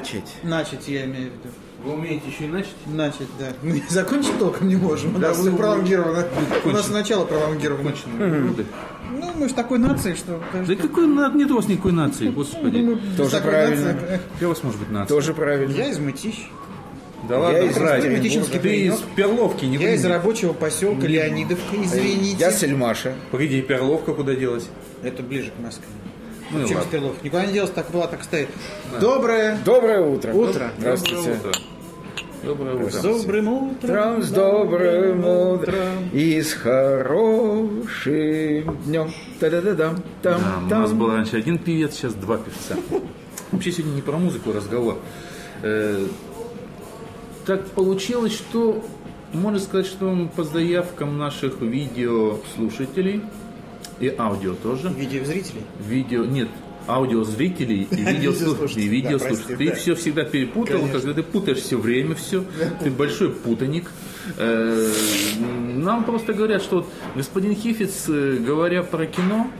Начать. Начать, я имею в виду. Вы умеете еще и начать? Начать, да. Мы закончить толком не можем. У Да, нас вы- пролонгировано. У нас начало пролонгировано. Ну, Ну, мы в такой нации, что... Да какой нет у вас никакой нации, Ну, господи. Тоже правильно. Какая у вас может быть нация? Тоже правильно. Я из Мытищ. Да ладно, из врать. Мытищинский Ты из паренек. Перловки, не Я из рабочего поселка Леонидовка, извините. Я Сельмаша. Погоди, и Перловка куда делась? Это ближе к Москве. Ну и Чем ладно. Стрелов? Никуда не делось, так была, так стоит. Доброе Доброе утро. утро. Здравствуйте. Доброе утро. Доброе утро. С добрым утром. С добрым утром и с хорошим днем. Та-да-да-дам. Там, Да, у там. нас был раньше один певец, сейчас два певца. Вообще сегодня не про музыку разговор. Э, Так получилось, что можно сказать, что по заявкам наших видеослушателей и аудио тоже. Видеозрителей. Видео, нет, аудиозрителей и видеослушателей. И видеослушателей. Ты все всегда перепутал, когда ты путаешь все время все. Ты большой путаник. Э, Нам просто говорят, что господин Хифиц, э, говоря про кино,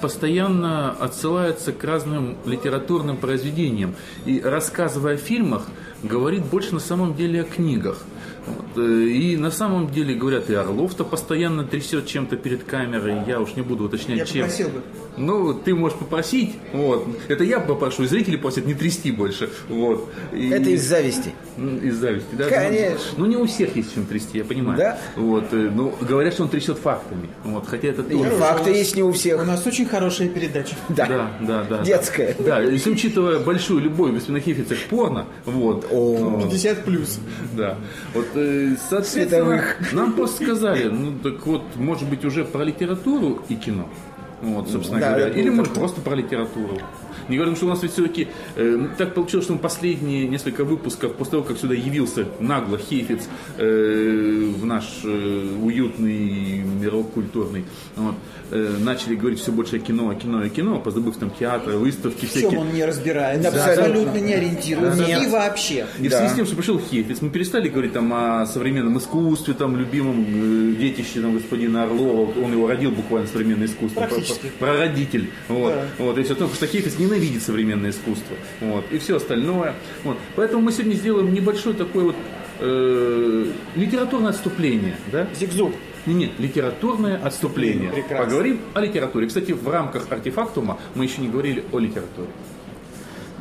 постоянно отсылается к разным литературным произведениям. И рассказывая о фильмах, говорит больше на самом деле о книгах. Вот, э, И на самом деле, говорят, и Орлов-то постоянно трясет чем-то перед камерой. Я уж не буду уточнять, Я чем. попросил бы. Ну, ты можешь попросить. Вот. Это я попрошу, и зрители просят не трясти больше. Вот. И- Это из зависти. М, Из зависти, да? Конечно. Ну, не у всех есть чем трясти, я понимаю. Да. Вот. э, Ну, говорят, что он трясет фактами. Вот. Хотя это И тоже... факты есть не у У всех. нас очень хорошая передача. Да. Да, да, да. Детская. Да, если учитывая большую любовь господина Хефица к порно, вот. О. 50 плюс. Да. Вот, э, соответственно, Световых. нам просто сказали, ну так вот, может быть, уже про литературу и кино. Вот, собственно Да, говоря. Или, может, просто про литературу. Не говорим, что у нас ведь все-таки э, так получилось, что мы последние несколько выпусков, после того, как сюда явился нагло Хейфиц э, в наш э, уютный мирок культурный, вот, э, начали говорить все больше о кино, о кино, о кино, позабыв там театры, выставки В чем всякие. он не разбирается, Абсолютно. абсолютно не ориентируется. Нет. И вообще. И в Да. связи с тем, что пришел Хефиц, мы перестали говорить там о современном искусстве, там, любимом э, детище там, господина Орлова, он его родил буквально современное искусство, Практически. Прародитель, вот, Да. вот, и все то, потому что Хефиц ненавидит современное искусство, вот, и все остальное, вот. Поэтому мы сегодня сделаем небольшое такое вот э, литературное отступление, да? Зигзуг. Не, нет, литературное отступление. Прекрасно. Поговорим о литературе. Кстати, в рамках артефактума мы еще не говорили о литературе.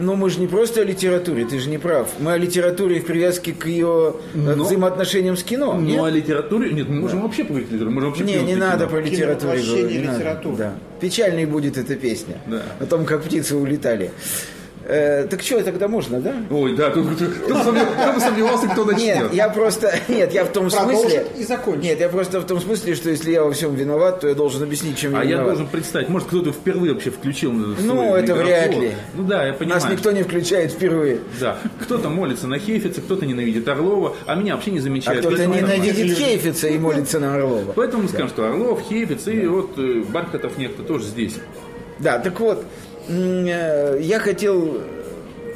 Но мы же не просто о литературе, ты же не прав. Мы о литературе в привязке к ее э, Но- взаимоотношениям с кино. Ну, нет? о литературе... Нет, мы можем вообще поговорить о литературе. Можем вообще Не, не надо кино. про литературу не надо. литературы. Да. Печальной будет эта песня. Да. О том, как птицы улетали. Э, так что, тогда можно, да? Ой, да, тут- кто, бы сомнев- кто бы сомневался, кто начнет. Нет, я просто... Нет, я в том Продолжит смысле... и закончит. Нет, я просто в том смысле, что если я во всем виноват, то я должен объяснить, чем я А я виноват. должен представить, может, кто-то впервые вообще включил Ну, это микрофон. вряд ли. Ну да, я понимаю. Нас никто не включает впервые. Да, кто-то молится на Хейфице, кто-то ненавидит Орлова, а меня вообще не А замечает. кто-то Поэтому нормально. ненавидит Хейфица и молится на Орлова. Поэтому мы скажем, что Орлов, Хейфиц и вот э, Бархатов некто тоже здесь. Да, так вот, я хотел, э,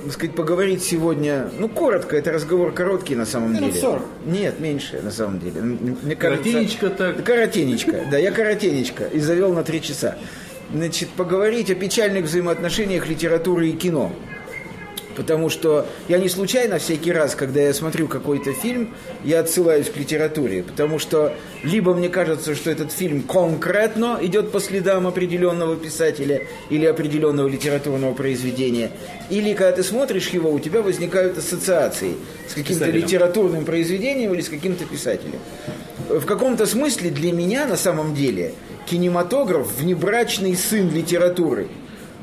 так сказать, поговорить сегодня, ну, коротко, это разговор короткий на самом деле. 40. Нет, меньше, на самом деле. Мне Коротенечко так. Коротенечко, да, я коротенечко и завел на три часа. Значит, поговорить о печальных взаимоотношениях литературы и кино. Потому что я не случайно всякий раз, когда я смотрю какой-то фильм, я отсылаюсь к литературе. Потому что либо мне кажется, что этот фильм конкретно идет по следам определенного писателя или определенного литературного произведения, или когда ты смотришь его, у тебя возникают ассоциации с каким-то литературным произведением или с каким-то писателем. В каком-то смысле для меня на самом деле кинематограф внебрачный сын литературы.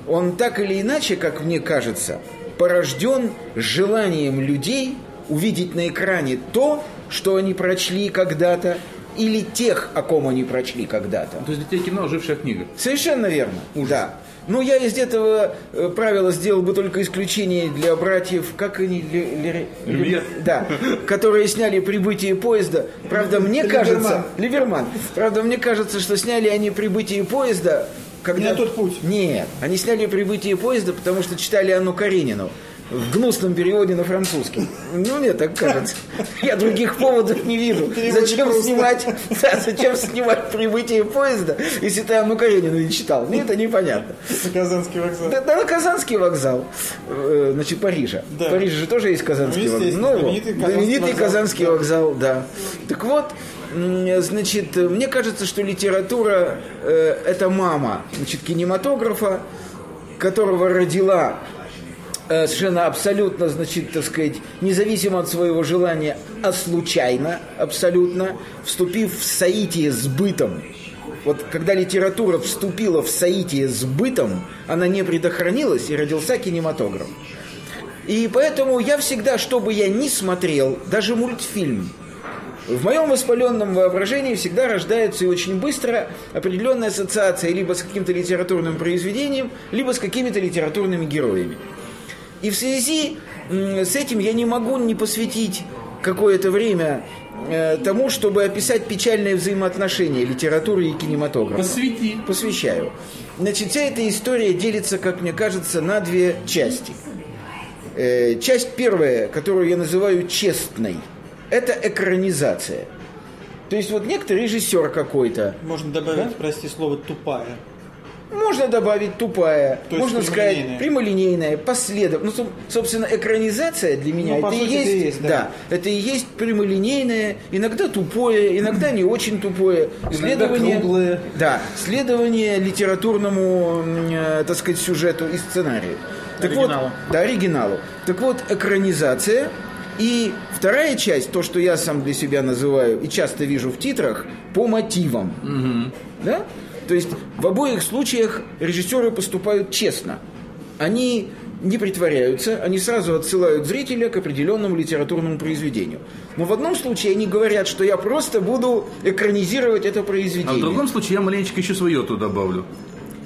Он так или иначе, как мне кажется, порожден желанием людей увидеть на экране то, что они прочли когда-то, или тех, о ком они прочли когда-то. То есть для тебя кино ожившая книга. Совершенно верно. Да. Ну, я из этого э, правила сделал бы только исключение для братьев, как они, Ле- Ле- Люмьер. да, которые сняли прибытие поезда. Правда, мне кажется, Ливерман. Правда, мне кажется, что сняли они прибытие поезда, когда Не тот путь. Нет, они сняли прибытие поезда, потому что читали Анну Каренину. в гнусном переводе на французский. Ну, мне так кажется. Я других поводов не вижу. Зачем снимать, да, зачем снимать прибытие поезда, если ты Анну Каренину не читал? Мне это непонятно. На Казанский вокзал. Да, да, на Казанский вокзал, э, значит, Парижа. Да. В Париже же тоже есть Казанский Ну, вокзал. вот, знаменитый Казанский знаменитый вокзал. Казанский вокзал, да. Так вот, значит, мне кажется, что литература э, это мама, значит, кинематографа, которого родила э, совершенно абсолютно, значит, так сказать, независимо от своего желания, а случайно, абсолютно, вступив в соитие с бытом. Вот когда литература вступила в соитие с бытом, она не предохранилась, и родился кинематограф. И поэтому я всегда, что бы я ни смотрел, даже мультфильм, в моем воспаленном воображении всегда рождается и очень быстро определенная ассоциация либо с каким-то литературным произведением, либо с какими-то литературными героями. И в связи с этим я не могу не посвятить какое-то время э, тому, чтобы описать печальные взаимоотношения литературы и кинематографа. Посвяти. Посвящаю. Значит, вся эта история делится, как мне кажется, на две части. Э, часть первая, которую я называю честной, это экранизация. То есть вот некоторый режиссер какой-то, Можно добавить, прости, слово тупая. можно добавить тупая, То можно сказать прямолинейная. прямолинейная, последовательная. Ну, соб- собственно, экранизация для меня Ну, это, и есть, это есть, да. это и есть прямолинейное, иногда тупое, иногда не очень тупое. Следование, круглое. Да, следование литературному, э, так сказать, сюжету и сценарию. Так Оригиналу. Вот, да, оригиналу. Так вот, экранизация и вторая часть, то, что я сам для себя называю и часто вижу в титрах, по мотивам. Да? То есть в обоих случаях режиссеры поступают честно. Они не притворяются, они сразу отсылают зрителя к определенному литературному произведению. Но в одном случае они говорят, что я просто буду экранизировать это произведение. А в другом случае я маленечко еще свое туда добавлю.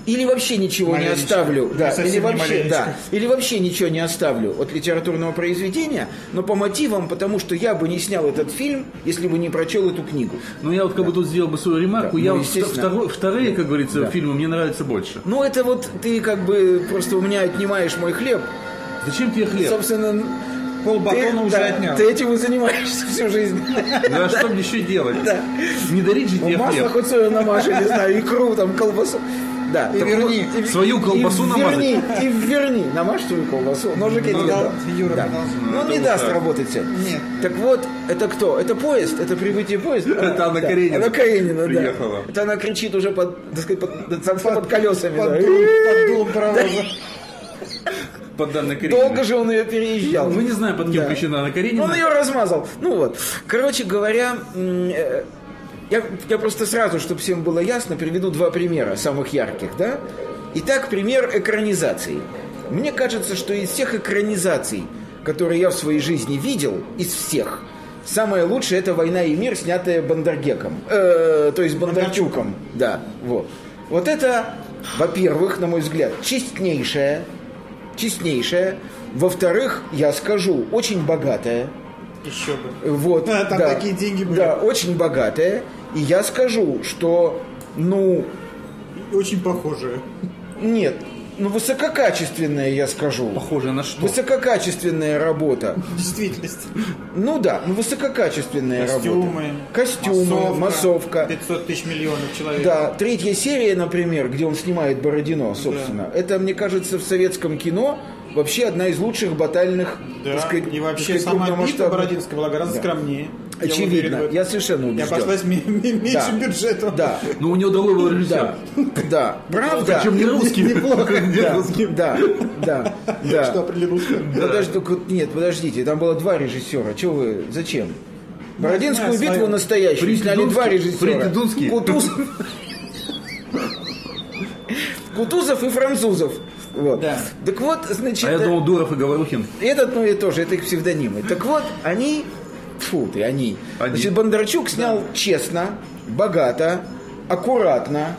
Или вообще ничего не Маленечко. оставлю, Не да, совсем или не вообще, да, или вообще ничего не оставлю от литературного произведения, но по мотивам, потому что я бы не снял этот фильм, если бы не прочел эту книгу. Ну, я вот как бы тут сделал бы свою ремарку. Да, я ну, вот естественно. второ- вторые, как говорится, Да. фильмы мне нравятся больше. Ну, это вот ты как бы просто у меня отнимаешь мой хлеб. Зачем тебе хлеб? Собственно, Пол ты, батона уже да, отнял. ты этим и занимаешься всю жизнь. Ну, а что мне еще делать? Да. Не дарить же Ну, тебе Масло хлеб. хоть свое намажь, не знаю, икру, там, колбасу. Да, И верни. вот, и- Свою колбасу и намазать. Верни, и верни, намажь свою колбасу. Ножик я Ну, тебе да, дам. Юра Да. продолжай. Ну, он это не даст так. работать сегодня. Нет. Так вот, это кто? Это поезд, это прибытие поезда. Это Анна Да, Каренина Анна Каренина, да. приехала. Это она кричит уже под, так сказать, под, под- под колесами. Под да. дулом, под дулом паровоза. Под данной Карениной. Долго же он ее переезжал. Ну, не знаю, под кем Да. крещена Анна Каренина. Он ее размазал. Ну вот. Короче говоря, э, я, я просто сразу, чтобы всем было ясно, приведу два примера самых ярких, да? Итак, пример экранизации. Мне кажется, что из всех экранизаций, которые я в своей жизни видел, из всех, самое лучшее это «Война и мир», снятая Бондаргеком. Э, то есть Бондарчуком. Да, вот. Вот это, во-первых, на мой взгляд, честнейшая, честнейшая. Во-вторых, я скажу, очень богатая. Еще бы. Вот, А, там да, такие деньги были. Да, очень богатая. И я скажу, что, ну, Очень похожие. нет, ну, высококачественная, я скажу. Похоже на что? Высококачественная работа. В действительности. Ну да, ну высококачественная Костюмы. работа. Костюмы, массовка. 500 тысяч миллионов человек. Да, третья серия, например, где он снимает Бородино, собственно, это, мне кажется, в советском кино вообще одна из лучших батальных, Да, так сказать, и вообще так сказать, сама битва Бородинская была гораздо Да. скромнее. Я уверен Очевидно, этом. я совершенно убежден. обошлась ми- ми- меньше Да. бюджета. Да, Ну, у него другой был режиссер. да, да, правда. Причем не русский. Неплохо. Не Да, русский. да, да, да. Что определил. Подожди, только- нет, подождите, там было два режиссера. Чего вы, зачем? Бородинскую битву свою. настоящую сняли два режиссера. Фрид Дунский. Кутузов. Кутузов и французов. Вот. Да. Так вот, значит, А я думал, Дуров и Говорухин. этот, ну и тоже, это их псевдонимы. Так вот, они, фу ты, они. Они. Значит, Бондарчук снял честно, богато, аккуратно.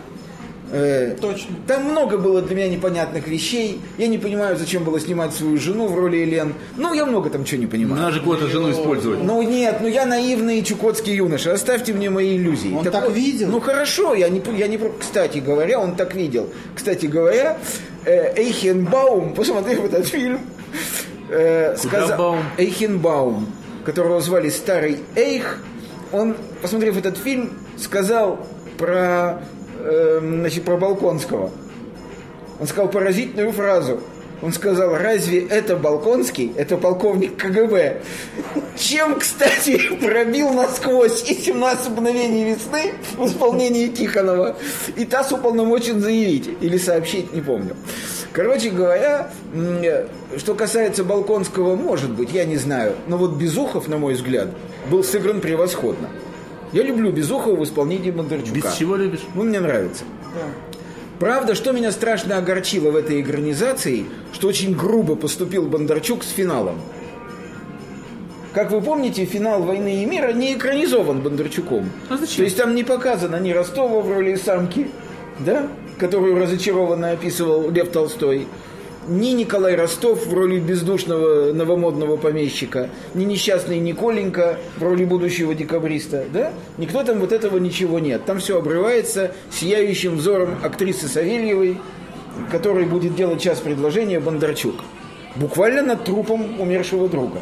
Э, Точно. Там много было для меня непонятных вещей. Я не понимаю, зачем было снимать свою жену в роли Елен. Ну, я много там чего не понимаю. Надо же кого-то жену использовать. Ну нет, ну я наивный чукотский юноша. Оставьте мне мои иллюзии. Он так видел? Ну хорошо, я не, я не... про- Кстати говоря, он так видел. Кстати говоря, э, Эйхенбаум, посмотрев этот фильм, э, сказал. Эйхенбаум, которого звали Старый Эйх, он, посмотрев этот фильм, сказал про, э, значит, про Балконского. Он сказал поразительную фразу. Он сказал, разве это Балконский? Это полковник КГБ. Чем, кстати, пробил насквозь и 17 мгновений весны в исполнении Тихонова. И ТАСС уполномочен заявить или сообщить, не помню. Короче говоря, что касается Балконского, может быть, я не знаю. Но вот Безухов, на мой взгляд, был сыгран превосходно. Я люблю Безухова в исполнении Бондарчука. Без чего любишь? Он мне нравится. Правда, что меня страшно огорчило в этой экранизации, что очень грубо поступил Бондарчук с финалом. Как вы помните, финал «Войны и мира» не экранизован Бондарчуком. А зачем? То есть там не показано ни Ростова в роли самки, да, которую разочарованно описывал Лев Толстой, ни Николай Ростов в роли бездушного новомодного помещика, ни несчастный Николенька в роли будущего декабриста, да? Никто там вот этого ничего нет. Там все обрывается сияющим взором актрисы Савельевой, которой будет делать час предложения Бондарчук. Буквально над трупом умершего друга.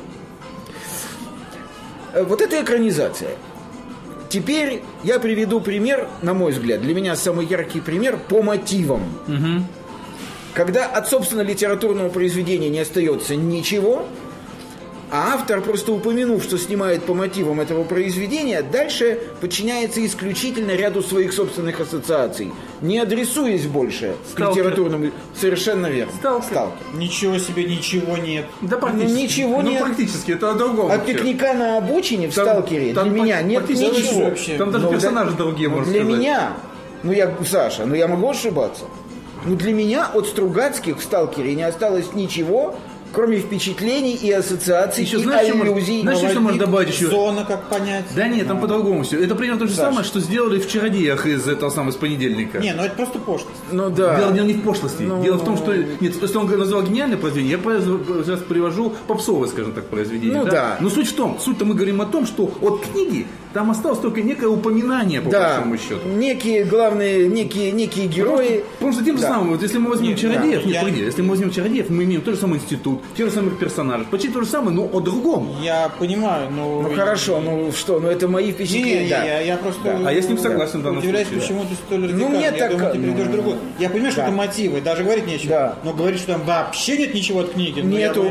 Э, Вот это экранизация. Теперь я приведу пример, на мой взгляд, для меня самый яркий пример по мотивам. Когда от, собственно, литературного произведения не остается ничего, а автор, просто упомянув, что снимает по мотивам этого произведения, дальше подчиняется исключительно ряду своих собственных ассоциаций, не адресуясь больше к Сталкер. литературному... Совершенно верно. Сталкер. Ничего себе, ничего нет. Да Ну, ничего ну, нет. практически, это о другом. А вообще. пикника на обочине в Там- «Сталкере» там для меня нет практически ничего. вообще. Там даже Ну, персонажи да- другие, ну, можно Для сказать. меня, ну я, Саша, ну я могу ошибаться. Ну для меня от Стругацких в «Сталкере» не осталось ничего, кроме впечатлений и ассоциаций, Еще и знаешь, что аллюзий. знаешь, что можно добавить еще? Зона, как понять. Да нет, там по-другому все. Это примерно то же Саш. самое, что сделали в «Чародеях» из этого самого, из понедельника. Не, ну это просто пошлость. Ну да. Дело, дело не в пошлости. Ну. Дело в том, что... Нет, если он назвал гениальное произведение, я сейчас привожу попсовое, скажем так, произведение. Ну да. Но суть в том, суть-то мы говорим о том, что от книги там осталось только некое упоминание, по Да, большому счету. некие главные, некие, некие герои. Потому что тем же Да. самым, вот если мы возьмем Нет, чародеев, да, нет, я- погоди, если мы возьмем чародеев, мы имеем тот же самый институт, те же самых персонажей, почти то же самое, но о другом. Я понимаю, но... Ну хорошо, ну что, ну это мои Не, впечатления. не, да. я, я просто... А я с ним согласен в данном Удивляюсь, случае, да. почему ты столь Ну, радикален. мне я так- думаю, ты ну, другой. Я понимаю, что да. это мотивы, даже говорить нечего. Да. Но говорить, что там вообще нет ничего от книги. ну, я Нету. бы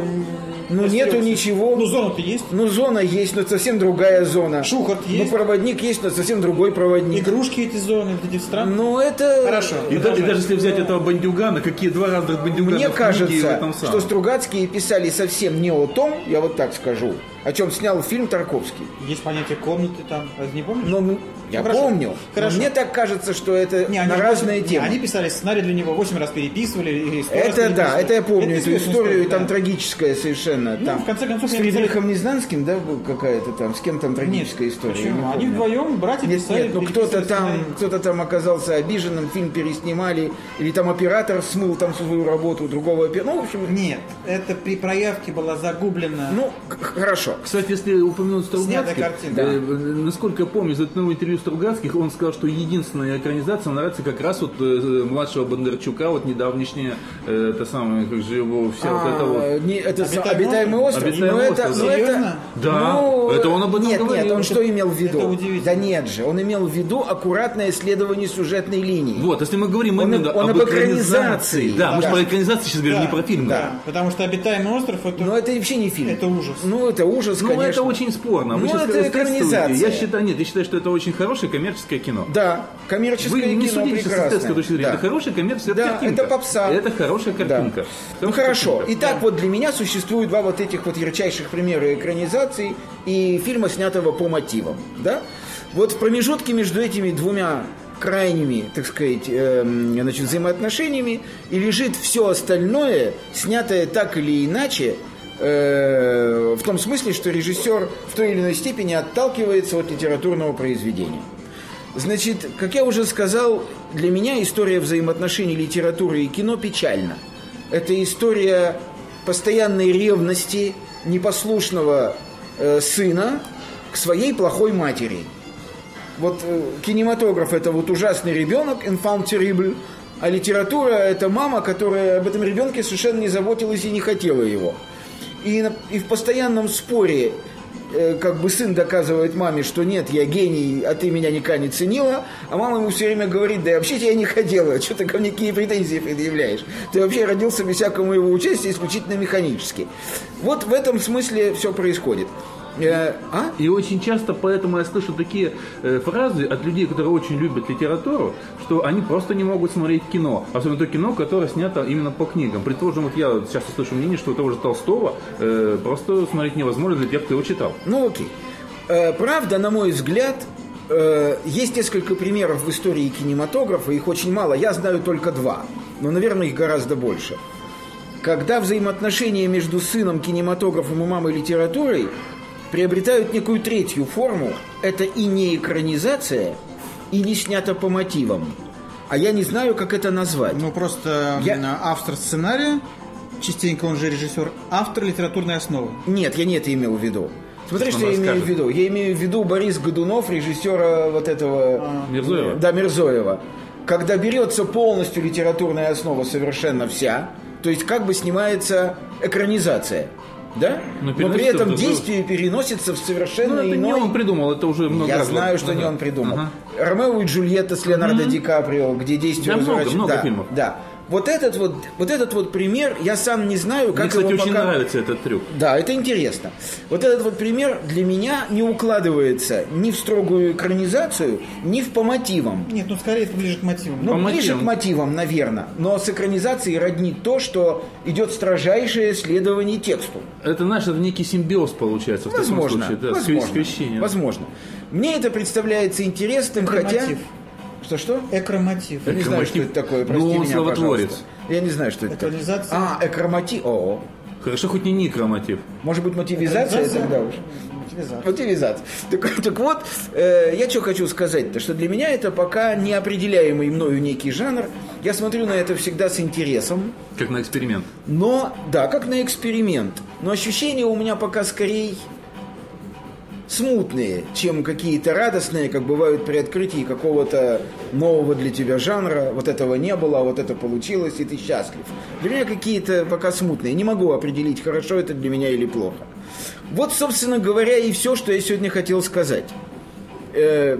Ну, нету ничего. Ну, зона-то есть. Ну, зона есть, но это совсем другая зона. Шухарт есть. Ну, проводник есть, но совсем другой проводник. Игрушки эти зоны, вот эти странные. Ну, это... Хорошо. И, да- и даже если взять этого бандюгана, какие два разных бандюгана Мне кажется, этом что. Стругацкие писали совсем не о том, я вот так скажу, о чем снял фильм Тарковский. Есть понятие комнаты там, разве не помнишь? Но м- я хорошо. помню. Хорошо. мне так кажется, что это Не, на разные не, темы. Они писали сценарий для него, 8 раз переписывали. И 100 раз Это да, это я помню эту известная историю, и история, там да. трагическая совершенно. Ну, там, в конце концов, с Фридрихом Незнанским, да, какая-то там, с кем там Нет, трагическая история. я не почему? Они помню. вдвоем, братья, Нет, писали, нет, ну кто-то там, кто-то там оказался обиженным, фильм переснимали, или там оператор смыл там свою работу, другого оператора. Ну, в общем, Нет, это при проявке была загублена. ну, х- хорошо. Кстати, если упомянуть Стругацких, картина. э, насколько я помню из одного интервью Стругацких, он сказал, что единственная экранизация нравится как раз вот э, младшего Бондарчука, вот недавнешняя, это самое, как же его, вся вот эта вот... А, не, это Обитаемый обитаемый остров. Обитаемый но это, остров, но да. это- Серьезно? Да, ну, это он об этом Нет, говорил. нет, он что имел в виду? Да нет же, он имел в виду аккуратное исследование сюжетной линии. Вот, если мы говорим Он- именно он об об экранизации. Да, мы же Да. про экранизацию сейчас говорим, Да, не про фильм. Да, потому что обитаемый остров это, Но это вообще не фильм. это ужас. Ну, это ужас, Ну, конечно. это очень спорно. Вы Ну, это экранизация. Я считаю, нет, я считаю, что это очень хорошее коммерческое кино. Да, коммерческое Вы не судите сейчас с прекрасное. эстетской точки зрения. Да. Это хорошая коммерческая Да, картинка. это попса. Это хорошая Да. картинка. Ну Хорошая хорошо. картинка. Итак, вот для меня существует два вот этих вот ярчайших примера экранизаций и фильма, снятого по мотивам. Да? Вот в промежутке между этими двумя крайними, так сказать, эм, значит, взаимоотношениями и лежит все остальное, снятое так или иначе, э, в том смысле, что режиссер в той или иной степени отталкивается от литературного произведения. Значит, как я уже сказал, для меня история взаимоотношений литературы и кино печальна. Это история постоянной ревности непослушного э, сына к своей плохой матери. Вот э, кинематограф это вот ужасный ребенок, infant terrible, а литература это мама, которая об этом ребенке совершенно не заботилась и не хотела его. И, и в постоянном споре э, как бы сын доказывает маме, что нет, я гений, а ты меня никогда не ценила, а мама ему все время говорит, да вообще тебя не хотела, что ты ко мне какие претензии предъявляешь? Ты вообще родился без всякого моего участия исключительно механически. Вот в этом смысле все происходит. Э, а? И очень часто поэтому я слышу такие э, фразы от людей, которые очень любят литературу, что они просто не могут смотреть кино. Особенно то кино, которое снято именно по книгам. Предположим, вот я часто слышу мнение, что того же Толстого э, просто смотреть невозможно для тех, кто его читал. Ну окей. Э, правда, на мой взгляд, э, есть несколько примеров в истории кинематографа, их очень мало, я знаю только два, но, наверное, их гораздо больше. Когда взаимоотношения между сыном кинематографом и мамой литературой приобретают некую третью форму, это и не экранизация, и не снято по мотивам. А я не знаю, как это назвать. Ну, просто Я- автор сценария, частенько он же режиссер, автор литературной основы. Нет, я не это имел в виду. Смотри, Он что я имею в расскажет. виду. Я имею в виду Борис Годунов, режиссера вот этого... Мирзоева? Да, Мирзоева. Когда берется полностью литературная основа совершенно вся, то есть как бы снимается экранизация, да? Но Но, при этом другую- действие переносится в совершенно Ну, это не иной... он придумал, это уже много Я раз знаю, что Ага. не он придумал. Ага. Ромео и Джульетта с Леонардо Ди Каприо, где действие Да, много, возвращ- много да, фильмов. Да. Вот этот вот, вот этот вот пример, я сам не знаю, как Мне, кстати, его очень пока... нравится этот трюк. Да, это интересно. Вот этот вот пример для меня не укладывается ни в строгую экранизацию, ни в по мотивам. Нет, ну скорее это ближе к мотивам. Ну, По ближе мотивам. к мотивам, наверное. Но с экранизацией роднит то, что идет строжайшее следование тексту. Это, знаешь, это некий симбиоз получается в Возможно. таком случае. Да, возможно. скрещение. возможно. Мне это представляется интересным, хотя... Экромотив. Что-что? Экромотив. Я не знаю, что это такое. Ну, Прости он меня, словотворец. пожалуйста. Я не знаю, что это такое. Экранизация. А, экромотив. О, Хорошо, хоть не никромотив. может быть, мотивизация тогда уж. Мотивизация. Мотивизация. Так, так вот, э, я что хочу сказать-то, что для меня это пока неопределяемый мною некий жанр. Я смотрю на это всегда с интересом, Как на эксперимент. но, да, как на эксперимент. Но ощущения у меня пока скорее смутные, чем какие-то радостные, как бывают при открытии какого-то нового для тебя жанра. Вот этого не было, а вот это получилось, и ты счастлив. Для меня какие-то пока смутные. Не могу определить, хорошо это для меня или плохо. Вот, собственно говоря, и все, что я сегодня хотел сказать. Э,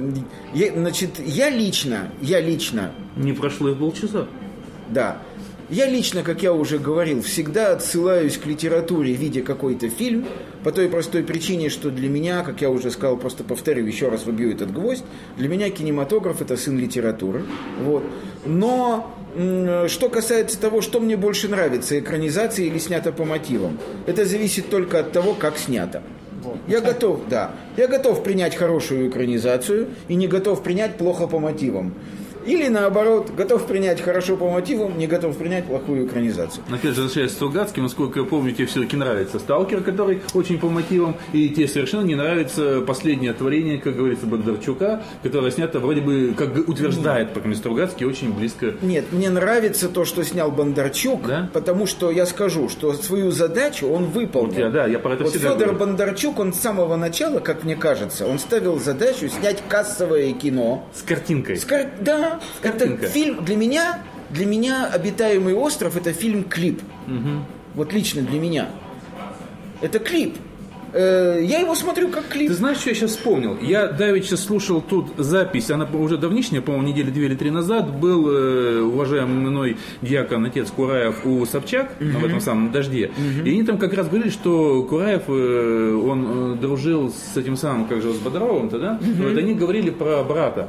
я- значит, я лично, я лично Не прошло и полчаса. да. Я лично, как я уже говорил, всегда отсылаюсь к литературе, видя какой-то фильм, по той простой причине, что для меня, как я уже сказал, просто повторю, еще раз выбью этот гвоздь, для меня кинематограф – это сын литературы. Вот. Но что касается того, что мне больше нравится, экранизация или снято по мотивам, это зависит только от того, как снято. Я готов, да. Я готов принять хорошую экранизацию и не готов принять плохо по мотивам. Или наоборот, готов принять хорошо по мотивам, не готов принять плохую экранизацию. Опять же, возвращаясь к Стругацким, насколько я помню, тебе все-таки нравится «Сталкер», который очень по мотивам, и тебе совершенно не нравится последнее творение, как говорится, Бондарчука, которое снято вроде бы, как утверждает, по крайней мере, Стругацкий, очень близко. Нет, мне нравится то, что снял Бондарчук, Да? потому что я скажу, что свою задачу он выполнил. Вот я, да, я про это Вот Федор говорю. Бондарчук, он с самого начала, как мне кажется, он ставил задачу снять кассовое кино. С картинкой. С кар- Да, это картинкой. фильм для меня, для меня «Обитаемый остров» это фильм-клип. Вот лично для меня. Это клип. Э, Я его смотрю как клип. Ты знаешь, что я сейчас вспомнил? Я давеча слушал тут запись, она уже давнишняя, по-моему, недели две или три назад, был э, уважаемый мной диакон, отец Кураев у Собчак ну, в этом самом «Дожде». И они там как раз говорили, что Кураев, э, он э, дружил с этим самым, как же, с Бодровым-то, да? Вот они говорили про брата.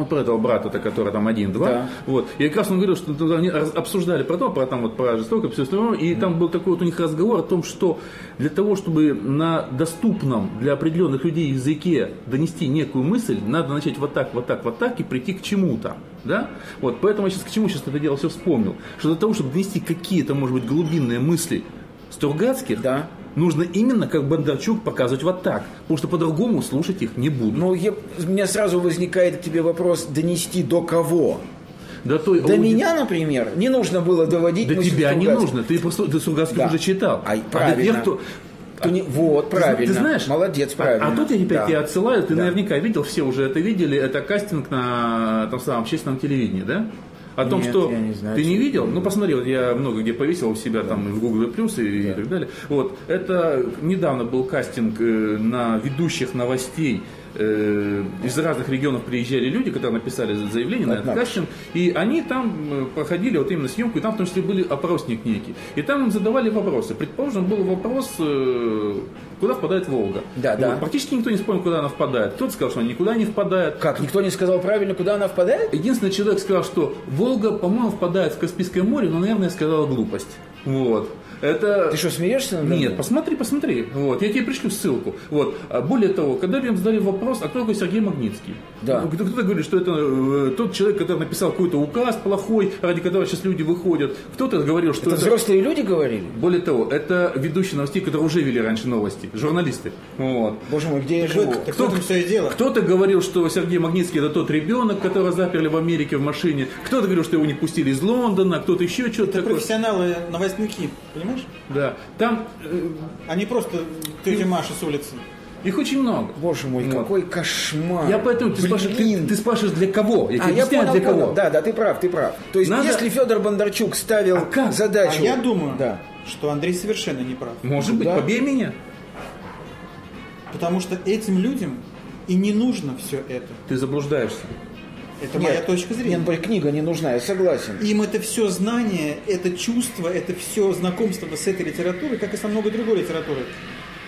Вот про этого брата-то, который там один-два. Да. Вот. И как раз он говорил, что они обсуждали про то, про, там, вот, про жестокость, все остальное, и там был такой вот у них разговор о том, что для того, чтобы на доступном для определенных людей языке донести некую мысль, надо начать вот так, вот так, вот так и прийти к чему-то. Да? Вот, поэтому я сейчас к чему сейчас это дело все вспомнил. Что для того, чтобы донести какие-то, может быть, глубинные мысли Стругацких, Да. Нужно именно, как Бондарчук, показывать вот так. Потому что по-другому слушать их не буду. Ну, я- у меня сразу возникает к тебе вопрос, донести до кого? до той До ауди- меня, например, не нужно было доводить До мысль тебя не нужно. Ты просто ты Стругацких Да. уже читал. Ай, А для тех, правильно. кто- Кто не- Вот, Ты правильно. Ты знаешь? Молодец, А- правильно. А, тут я опять Да. тебя отсылаю, ты Да. наверняка видел, все уже это видели, это кастинг на том самом общественном телевидении, да? О том, Нет, что я не знаю, ты не видел, ну посмотри, вот я много где повесил у себя там и в Google Плюс и, и так далее. Вот это недавно был кастинг э, на ведущих новостей. Э, из разных регионов приезжали люди, которые написали заявление на этот кастинг, и они там э, проходили вот именно съемку, и там в том числе были опросник некий. И там им задавали вопросы. Предположим, был вопрос, э, куда впадает Волга. Да, да. Практически никто не вспомнил, куда она впадает. Кто-то сказал, что она никуда не впадает. Как, никто не сказал правильно, куда она впадает? Единственный человек сказал, что Волга, по-моему, впадает в Каспийское море, но, наверное, сказала глупость. Вот. Это... Ты что, смеешься надо Нет, посмотри, посмотри. Вот, я тебе пришлю ссылку. Вот. А Более того, когда им задали вопрос, а кто такой Сергей Магнитский? Да. Ну, Кто- Кто-то говорит, что это э, тот человек, который написал какой-то указ плохой, ради которого сейчас люди выходят. Кто-то говорил, что Это это... взрослые люди говорили? Более того, это ведущие новостей, которые уже вели раньше новости, журналисты. Вот. Боже мой, где я живу? В этом все и дело. Кто-то говорил, что Сергей Магнитский это тот ребенок, которого заперли в Америке в машине. Кто-то говорил, что его не пустили из Лондона, кто-то еще что-то Это такое. профессионалы, новостники, понимаешь? Да. Там э, Они просто тетя Маша с улицы. их очень много. Боже мой, Вот. какой кошмар. Я поэтому ты спрашиваешь, ты, ты спрашиваешь для кого? Я А, тебе я понял, для кого. понял. Да, да, ты прав, ты прав. То есть, Надо- если Федор Бондарчук ставил А как? задачу... А я думаю, Да. что Андрей совершенно не прав. Может быть, Да. побей меня. Потому что этим людям и не нужно все это. Ты заблуждаешься. Это Нет, моя точка зрения. Нет, книга не нужна, я согласен. Им это все знание, это чувство, это все знакомство с этой литературой, как и со многой другой литературой.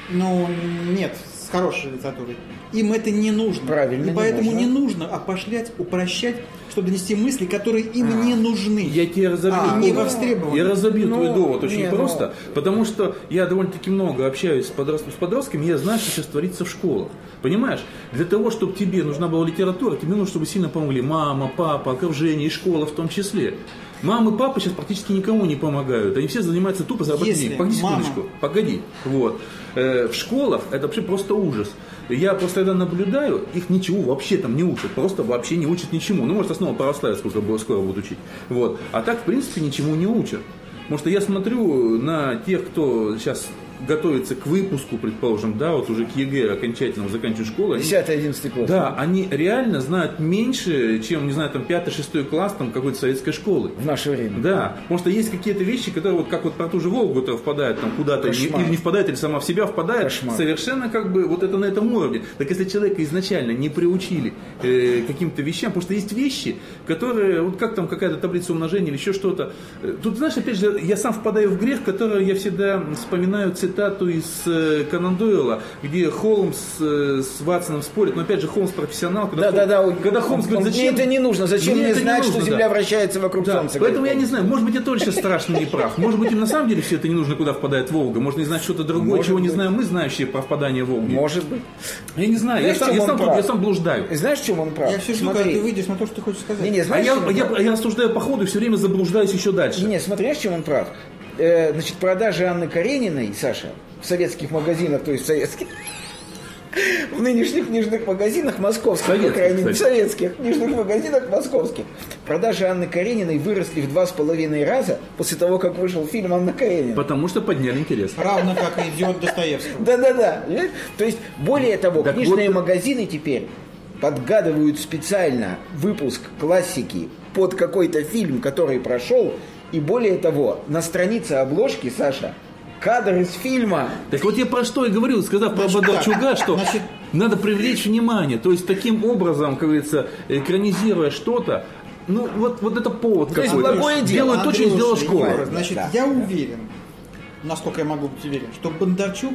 Ну, нет, хорошей литературой. Им это не нужно. Правильно, И не поэтому нужно. не нужно опошлять, упрощать, чтобы донести мысли, которые им не нужны. Я тебе разобью. А, не довод. востребованы. Я разобью Ну, твой довод очень не, ну. просто, потому что я довольно-таки много общаюсь с, подрост- с подростками, я знаю, что сейчас творится в школах. Понимаешь? Для того, чтобы тебе нужна была литература, тебе нужно, чтобы сильно помогли мама, папа, окружение и школа в том числе. Мамы и папы сейчас практически никому не помогают. Они все занимаются тупо денег. Погоди мама- секундочку. Погоди. Вот. Э, в школах это вообще просто ужас. Я просто когда наблюдаю, их ничего вообще там не учат. Просто вообще не учат ничему. Ну, может, основа православия было, скоро будут учить. Вот. А так, в принципе, ничему не учат. Потому что я смотрю на тех, кто сейчас готовится к выпуску, предположим, да, вот уже к ЕГЭ окончательно заканчивают школу. они- 10-11 класс. да, они реально знают меньше, чем, не знаю, там 5-6 класс там какой-то советской школы. В наше время. Да, потому что есть какие-то вещи, которые вот как вот про ту же Волгу, которая впадает там куда-то, Кошмар. или не впадает, или сама в себя впадает, Кошмар. совершенно как бы вот это на этом уровне. Так если человека изначально не приучили э, каким-то вещам, потому что есть вещи, которые, вот как там какая-то таблица умножения или еще что-то. Э, Тут, знаешь, опять же, я сам впадаю в грех, который я всегда вспоминаю цитату из э, Конан Дойла, где Холмс э, с Ватсоном спорит, но опять же Холмс профессионал, когда, Да, да, да. Хол- когда Холмс говорит, Мне зачем... это не нужно. Зачем Мне мне знать, нужно, что да. Земля вращается вокруг Да, Солнца? поэтому я не знаю, может быть, я тоже сейчас страшно не прав. Может быть, им на самом деле все это не нужно, куда впадает Волга. Может, не знать что-то другое, Может чего не знаем мы, знающие про впадание Волги. Может быть. Я не знаю, я Знаешь, сам, я, он сам, тут- прав? я сам блуждаю. Знаешь, в чем он прав? Я все жду, когда ты выйдешь на то, что ты хочешь сказать. Не, не, А знаешь, я, чем он я, прав? я рассуждаю по ходу и все время заблуждаюсь еще дальше. Не, не, смотри, знаешь, в чем он прав? Э, значит, продажи Анны Карениной, Саша, в советских магазинах, то есть в советских, в нынешних книжных магазинах московских, Советских, по крайней мере, кстати. советских книжных магазинах московских, продажи Анны Карениной выросли в два с половиной раза после того, как вышел фильм «Анна Каренина». Потому что подняли интерес. Равно как и идиот Достоевского. Да-да-да. понимаешь? То есть, более того, Так книжные вот- магазины теперь подгадывают специально выпуск классики под какой-то фильм, который прошел, и более того, на странице обложки, Саша, кадр из фильма. Так вот я про что и говорю, сказав про Бондарчука, что значит- надо привлечь внимание. То есть таким образом, как говорится, экранизируя что-то, ну вот, вот это повод То есть какой-то. благое дело. Делают очень сделала Андрюша, школа. Значит, Да. я уверен, насколько я могу быть уверен, что Бондарчук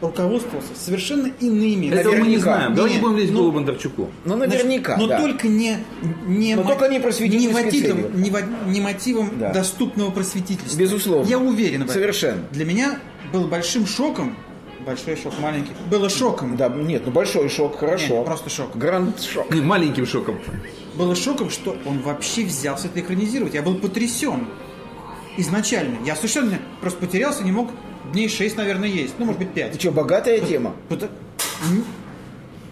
руководствовался совершенно иными. Это мы не Наверняка. знаем. Давай не будем лезть в ну, голову Бондарчуку. Ну, Значит, наверняка, но да. только не, не, Но мо- только не не мотивом, не, во- не мотивом Да. доступного просветительства. Безусловно. Я уверен в этом. Совершенно. Для меня был большим шоком, большой шок, маленький, было шоком, Да, нет, ну большой шок, хорошо. Нет, просто шок. Гранд шок. Не, маленьким шоком. было шоком, что он вообще взялся это экранизировать. Я был потрясен изначально. Я совершенно просто потерялся, не мог дней 6, наверное, есть. Ну, может быть, 5. Ты что, богатая тема?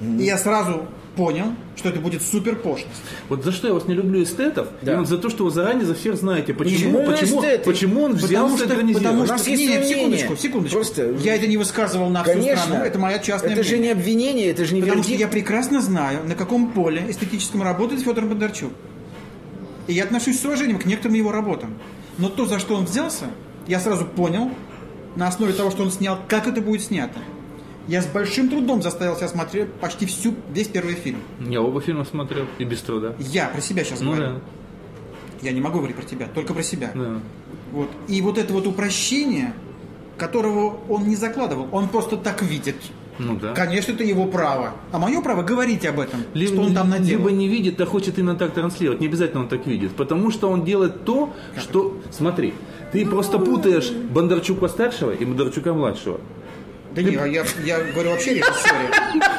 И я сразу понял, что это будет супер пошлость. Вот за что я вас не люблю эстетов, Да. именно за то, что вы заранее за всех знаете. Почему, Почему почему, эстеты? почему он Потому взялся что, потому что не, не, мнение. секундочку, секундочку. Просто- Я это не высказывал на всю Конечно. страну, это моя частная Это же не мнение. обвинение, это же не Потому что вердикт. я прекрасно знаю, на каком поле эстетическом работает Федор Бондарчук. И я отношусь с уважением к некоторым его работам. Но то, за что он взялся, я сразу понял, на основе того, что он снял, как это будет снято. Я с большим трудом заставил себя смотреть почти всю, весь первый фильм. Я оба фильма смотрел, и без труда. Я про себя сейчас Ну говорю. да, Я не могу говорить про тебя, только про себя. да. Вот. И вот это вот упрощение, которого он не закладывал, он просто так видит. Ну да. Конечно, это его право. А мое право говорить об этом, что он там наделал. либо не видит, а хочет именно так транслировать. Не обязательно он так видит. Потому что он делает то, что... Смотри, ты просто путаешь Бондарчука старшего и Бондарчука младшего. Да не, а я, я говорю вообще о режиссере.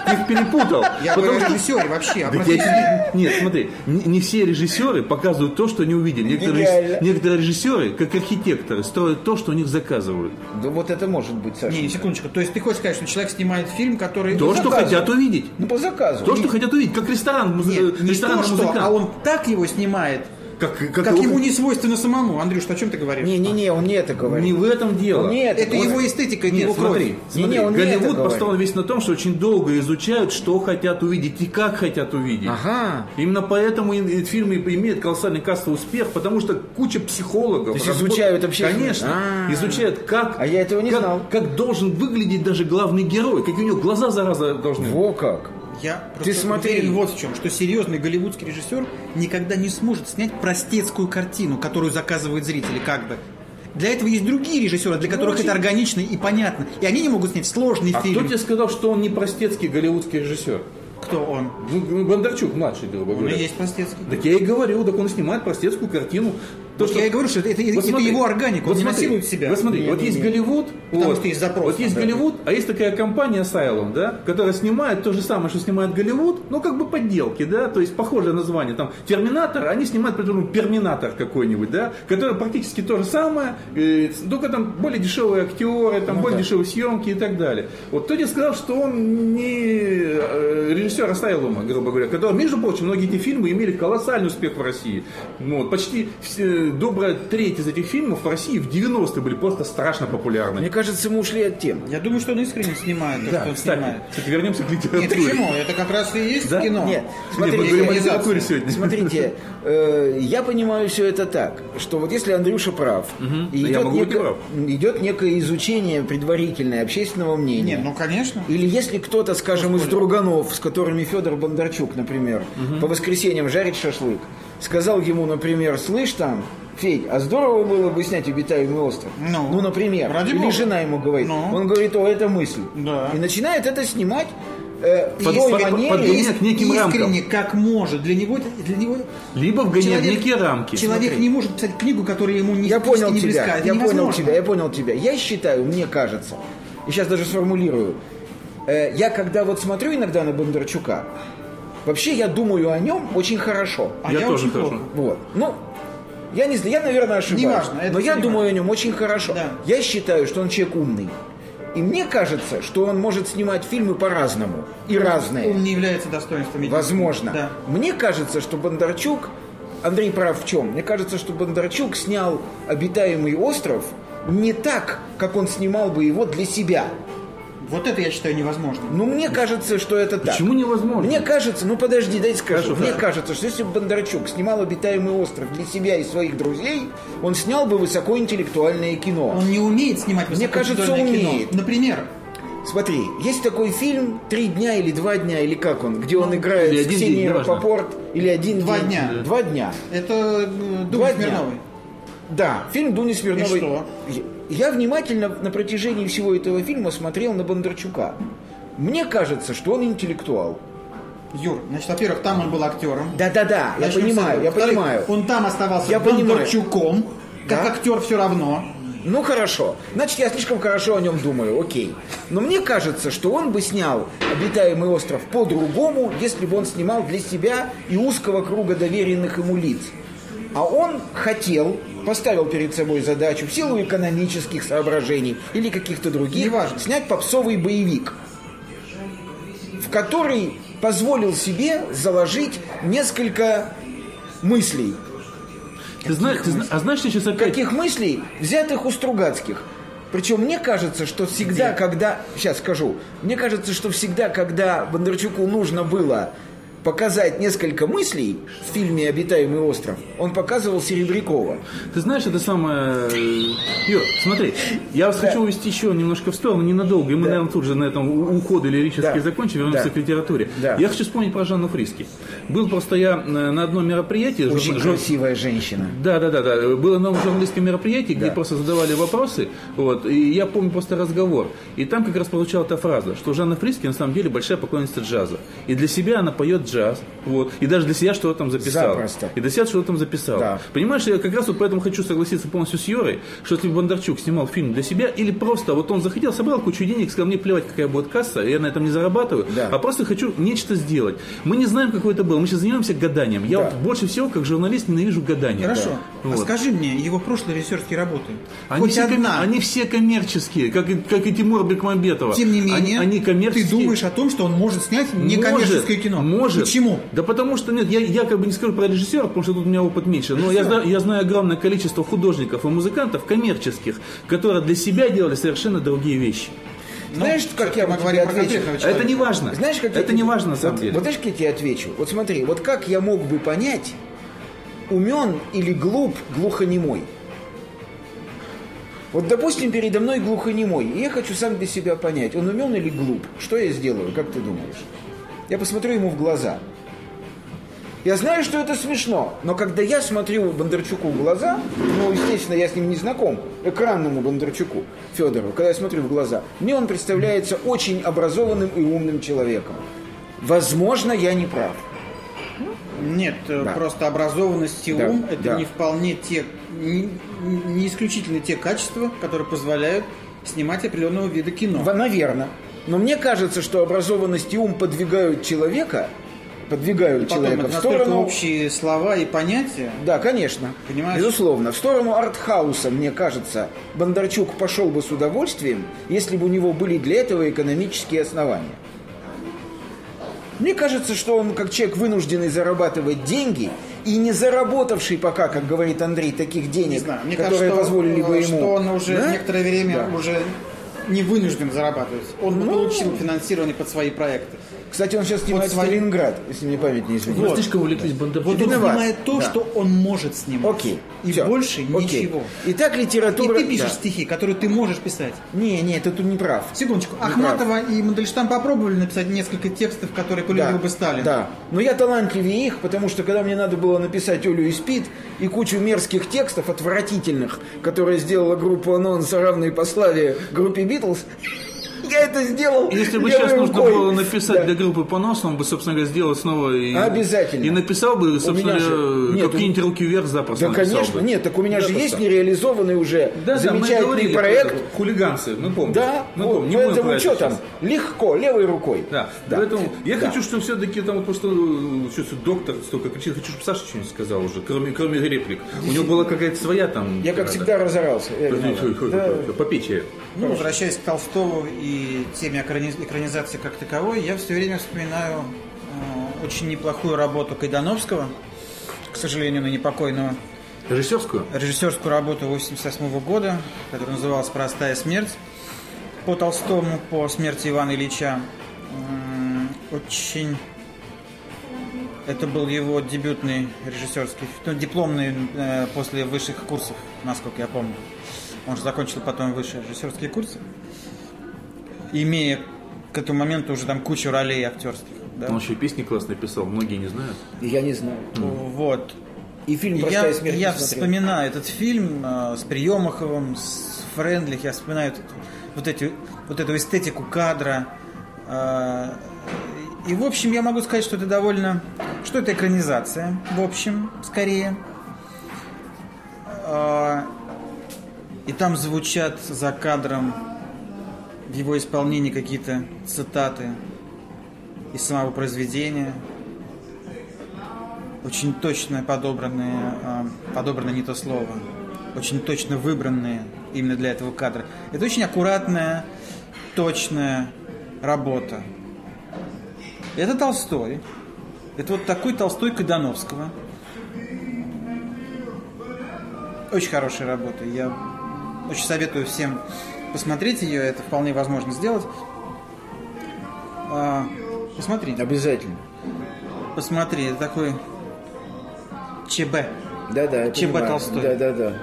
Ты их перепутал. Я Потому говорю о что- режиссере вообще. о Да профессии. я тебе- Нет, смотри, не, не все режиссеры показывают то, что они увидели. Некоторые, некоторые режиссеры, как архитекторы, строят то, что у них заказывают. Да вот это может быть, Саша. Не, не, секундочку. То есть ты хочешь сказать, что человек снимает фильм, который... То, что хотят увидеть. Ну, по заказу. То, что хотят увидеть, как ресторан, муз- Нет, не ресторан то, что, а он так его снимает, как, как, как его- ему не свойственно самому. Андрюш, о чем ты говоришь? Не-не-не, он не это говорит. Не в этом дело. Он не это это говорит. его эстетика, это Нет, его кровь. смотри, смотри, Не-не, он не это Голливуд построен весь на том, что очень долго изучают, что хотят увидеть и как хотят увидеть. Ага. Именно поэтому фильмы имеют колоссальный кассовый успех, потому что куча психологов. То есть работ- изучают общественность? Конечно. А. Изучают, как, А я этого не как, знал. как должен выглядеть даже главный герой, какие у него глаза, зараза, должны быть. Во как. Я Ты смотри. уверен вот в чем, что серьезный голливудский режиссер никогда не сможет снять простецкую картину, которую заказывают зрители, как бы. Для этого есть другие режиссеры, для которых это органично и понятно. И они не могут снять сложный А фильм. кто тебе сказал, что он не простецкий голливудский режиссер? Кто он? Ну, Бондарчук младший, грубо Он и говоря. есть простецкий. Так я и говорю, так он снимает простецкую картину. Вот я и говорю, что это- это- это его органика, он не смотри, насилует себя. Вот смотри, Не, вот не, есть не. Голливуд, Потому вот, что есть запрос вот есть. Голливуд, а есть такая компания Asylum, да, которая снимает то же самое, что снимает Голливуд, ну как бы подделки, да, то есть похожее название, там Терминатор, они снимают, по-другому, Перминатор какой-нибудь, да, который практически то же самое, э, только там более дешевые актеры, Ну там более дешевые съемки и так далее. Вот кто тебе сказал, что он не э, режиссер Asylum, грубо говоря, который, между прочим, многие эти фильмы имели колоссальный успех в России. Ну, вот, почти все- добрая треть из этих фильмов в России в 90-е были просто страшно популярны. Мне кажется, мы ушли от тем. Я думаю, что он искренне снимает то, Да, что он кстати, снимает. кстати, вернемся к Нет, литературе. почему? Это как раз и есть Да? кино. Нет, Нет, смотрите, мы говорим о литературе сегодня. Смотрите, э, я понимаю все это так, что вот если Андрюша прав, и Я идет, могу быть некое, прав. идет некое изучение предварительное общественного мнения, Нет, ну конечно. или если кто-то, скажем, из друганов, с которыми Федор Бондарчук, например, по воскресеньям жарит шашлык, сказал ему, например, слышь там, Федь, а здорово было бы снять «Обитаемый остров». Ну, например. ради Или бога. жена ему говорит. Ну. Он говорит, о, это мысль. Да. И начинает это снимать э, в Под- под- манере, подгоняя к неким искренне, как может. Для него, для него Либо в некие рамки. Человек Смотри. не может писать книгу, которая ему не Я понял не тебя, близка. Это я понял невозможно. тебя, я понял тебя. Я считаю, мне кажется, и сейчас даже сформулирую, я когда вот смотрю иногда на Бондарчука, вообще я думаю о нем очень хорошо. А Я я, тоже очень хорошо. плохо. Вот. Ну, я не знаю, я, наверное, ошибаюсь. Неважно, это но я не думаю важно. о нем очень хорошо. Да. Я считаю, что он человек умный. И мне кажется, что он может снимать фильмы по-разному. И разные. Он не является достоинством. единства. Возможно. Да. Мне кажется, что Бондарчук, Андрей прав в чем? Мне кажется, что Бондарчук снял «Обитаемый остров» не так, как он снимал бы его для себя. Вот это я считаю невозможным. Ну, мне кажется, что это так. Почему невозможно? Мне кажется, ну подожди, дай скажу. Хорошо, Мне хорошо. кажется, что если бы Бондарчук снимал «Обитаемый остров» для себя и своих друзей, он снял бы высокоинтеллектуальное кино. Он не умеет снимать Мне кажется, высокоинтеллектуальное кино. умеет. Например, Смотри, есть такой фильм «Три дня» или «Два дня» или как он, где он играет или неважно. Рапопорт, или один Два день. дня. Два дня. это э, дня. Смирновой. Да, фильм Дуни Смирновой. И что? Я- внимательно на протяжении всего этого фильма смотрел на Бондарчука. Мне кажется, что он интеллектуал. Юр, значит, во-первых, там он был актером. Да-да-да, я понимаю, я понимаю. Он там оставался Я понимаю. Бондарчуком, как Да? актер все равно. Ну хорошо, значит я слишком хорошо о нем думаю, окей. Но мне кажется, что он бы снял «Обитаемый остров» по-другому, если бы он снимал для себя и узкого круга доверенных ему лиц. А он хотел, поставил перед собой задачу в силу экономических соображений или каких-то других, Неважно. снять попсовый боевик, в который позволил себе заложить несколько мыслей. Ты знаешь, ты а знаешь, что сейчас опять... Каких мыслей, взятых у Стругацких. Причем мне кажется, что всегда, когда... Сейчас скажу. Мне кажется, что всегда, когда Бондарчуку нужно было показать несколько мыслей в фильме «Обитаемый остров», он показывал Серебрякова. Ты знаешь, это самое... Юр, смотри, я вас хочу увести еще немножко в сторону, ненадолго, и мы, Да. наверное, тут же на этом уходе лирический Да. закончим, вернемся Да. к литературе. Да. Я хочу вспомнить про Жанну Фриски. Был просто я э, на одном мероприятии... Очень жур- красивая женщина. Да, да, да, да. Было на журналистском мероприятии, где Да. просто задавали вопросы. Вот, и я помню просто разговор. И там как раз прозвучала эта фраза, что Жанна Фриски на самом деле большая поклонница джаза. И для себя она поет джаз. Вот, и даже для себя что-то там записала. Запросто. И для себя что-то там записала. Да. Понимаешь, я как раз вот поэтому хочу согласиться полностью с Юрой, что если бы Бондарчук снимал фильм для себя, или просто вот он захотел, собрал кучу денег, сказал, мне плевать, какая будет касса, я на этом не зарабатываю, Да. а просто хочу нечто сделать. Мы не знаем, какое это было. Мы сейчас занимаемся гаданием. Я Да. вот больше всего, как журналист, ненавижу гадание. Хорошо. Да. А Вот. скажи мне его прошлые режиссерские работы. Они Хоть все, одна. они все коммерческие, как, и- как и Тимур Бекмамбетова. Тем не менее, они, они коммерческие. ты думаешь о том, что он может снять некоммерческое Может, кино. Может. Почему? Да потому что нет, я, я как бы не скажу про режиссера, потому что тут у меня опыт меньше. Но я знаю, я знаю огромное количество художников и музыкантов коммерческих, которые для себя делали совершенно другие вещи. Знаешь, как я тебе про отвечу? А это не важно. Знаешь, как я это тебе- не важно на самом вот, деле. Вот знаешь, как я тебе отвечу? Вот смотри, вот как я мог бы понять, умен или глуп глухонемой? Вот, допустим, передо мной глухонемой, и я хочу сам для себя понять, он умен или глуп. Что я сделаю, как ты думаешь? Я посмотрю ему в глаза. Я знаю, что это смешно, но когда я смотрю Бондарчуку в глаза, ну, естественно, я с ним не знаком, экранному Бондарчуку, Федору, когда я смотрю в глаза, мне он представляется очень образованным и умным человеком. Возможно, я не прав. Нет, э, Да. просто образованность и Да, ум это да. не вполне те, не, не исключительно те качества, которые позволяют снимать определенного вида кино. Наверное. Но мне кажется, что образованность и ум подвигают человека, подвигают Потом человека в сторону... общие слова и понятия. Да, конечно. Понимаешь? Безусловно. В сторону артхауса, мне кажется, Бондарчук пошел бы с удовольствием, если бы у него были для этого экономические основания. Мне кажется, что он, как человек, вынужденный зарабатывать деньги, и не заработавший пока, как говорит Андрей, таких денег, Не знаю, мне которые кажется, позволили бы ему... что он уже Да? некоторое время Да. уже не вынужден зарабатывать. Он Ну. получил финансирование под свои проекты. Кстати, он сейчас снимает свои- Сталинград, если мне память не изменяет. Мы Вот. слишком увлеклись Вот Бондарчуком. он снимает то, Да. что он может снимать. Окей. И всё. больше Окей. ничего. Итак, И литература... ты пишешь Да. стихи, которые ты можешь писать. Не, не, ты тут не прав. Секундочку. Не Ахматова и Мандельштам попробовали написать несколько текстов, которые полюбил бы Сталин. Да, но я талантливее их, потому что когда мне надо было написать Олю и Спид и кучу мерзких текстов, отвратительных, которые сделала группа Анонс, равной по славе группе Битлз, я это сделал Если бы сейчас нужно рукой. было написать Да. для группы понос, он бы, собственно говоря, сделал снова и... Обязательно. И написал бы, собственно какие-нибудь руки вверх запросто Да, конечно, бы. нет, так у меня же есть нереализованный уже Да, да, мы замечательный говорили проект. Хулиганцы, мы помним. Да, мы вот, помним. Не будем про поэтому это что там, легко, левой рукой. Да. Да. Поэтому я хочу, чтобы все-таки там вот просто э, что-то доктор столько кричит, хочу, чтобы Саша что-нибудь сказал уже, кроме, кроме реплик. У него была какая-то своя там. Я, как всегда, разорался. Я виноват. Да. Попей чаю. Ну, возвращаясь к Толстову и теме экрани- экранизации как таковой, я все время вспоминаю э, очень неплохую работу Кайдановского, к сожалению, на непокойного, Режиссерскую? режиссерскую работу 88 года, которая называлась «Простая смерть», по Толстому, по смерти Ивана Ильича. Очень... Это был его дебютный режиссерский, ну, дипломный э, после высших курсов, насколько я помню. Он же закончил потом высшие режиссерские курсы, имея к этому моменту уже там кучу ролей актерских. да. Он еще и песни классные писал, многие не знают. Я не знаю. Вот. И фильм Я, «Простая смерть» я не смотрел. вспоминаю этот фильм э, с Приемаховым, с Френдлих, я вспоминаю вот, вот, эти, вот эту эстетику кадра. э, и, в общем, я могу сказать, что это довольно... Что это экранизация, в общем, скорее. Э, и там звучат за кадром в его исполнении какие-то цитаты из самого произведения очень точно подобранные, а, подобрано не то слово, очень точно выбранные именно для этого кадра. Это очень аккуратная, точная работа. Это Толстой. Это вот такой Толстой Кадановского. Очень хорошая работа. Я очень советую всем посмотреть ее. Это вполне возможно сделать. А, Посмотри. Обязательно. посмотри, это такой ЧБ. Да, да. я Ч.Б. понимаю. Толстой. Да, да, да.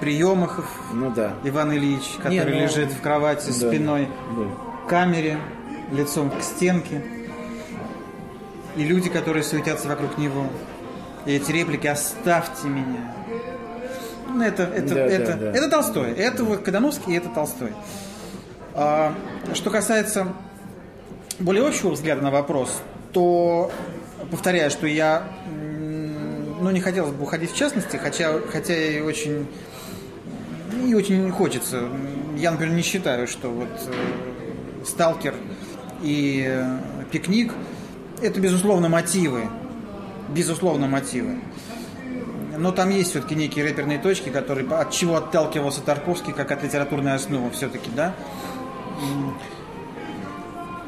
Приемахов Ну да. Иван Ильич, который Не, ну, лежит в кровати да. спиной Да. к камере, лицом к стенке. И люди, которые суетятся вокруг него. И эти реплики «Оставьте меня». Ну, это, это, Да, это, да, да. это Толстой. Это вот Кадановский, и это Толстой. А, что касается более общего взгляда на вопрос, то повторяю, что я ну, не хотелось бы уходить в частности, хотя, хотя и очень и очень не хочется. Я, например, не считаю, что вот э, Сталкер и э, Пикник это, безусловно, мотивы. Безусловно, мотивы. Но там есть все-таки некие рэперные точки, которые от чего отталкивался Тарковский, как от литературной основы все-таки, да?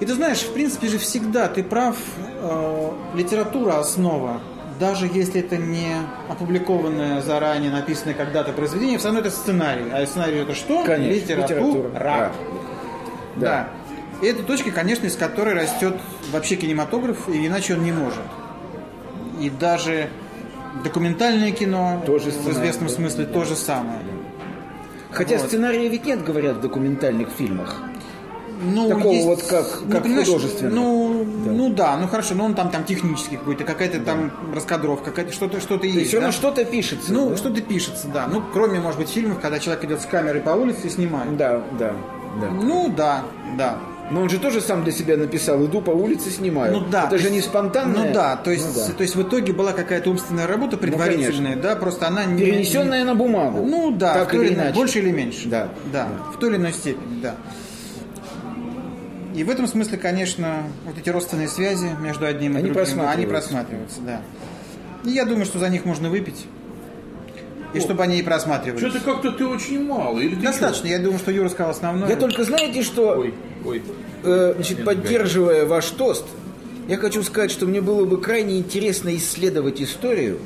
И ты знаешь, в принципе же всегда ты прав, э, литература основа, даже если это не опубликованное заранее, написанное когда-то произведение, все равно это сценарий. А сценарий это что? Конечно, Литература. литература. Да. Да. И это точка, конечно, из которой растет вообще кинематограф, и иначе он не может. И даже документальное кино Тоже в известном да. смысле то же самое. Хотя Вот. ведь нет, говорят, в документальных фильмах. Ну, Такого вот как- как понимаешь, художественного. Ну, Да. ну да, ну хорошо, но он там, там технический какой-то, какая-то там раскадровка, какая-то что-то что-то То есть. есть равно да? что-то пишется. Ну, да? что-то пишется, да. Ну, кроме, может быть, фильмов, когда человек идет с камерой по улице и снимает. Да, да, да. Ну, да, да. Но он же тоже сам для себя написал, иду по улице, снимаю. Ну да. Это то же не спонтанное. Ну да, то есть, Ну да. то есть в итоге была какая-то умственная работа предварительная, да, просто она не... Перенесенная на бумагу. Ну да, так в той или иначе. больше или меньше. Да. да. В той или иной степени, да. И в этом смысле, конечно, вот эти родственные связи между одним и Они другим, просматриваются. они просматриваются, да. И я думаю, что за них можно выпить. И чтобы они и просматривались. Что-то как-то ты очень мало. Или ты Достаточно. Я думаю, что Юра сказал основное. Я только знаете, что, Ой, ой. э, значит, поддерживая ваш тост, я хочу сказать, что мне было бы крайне интересно исследовать историю,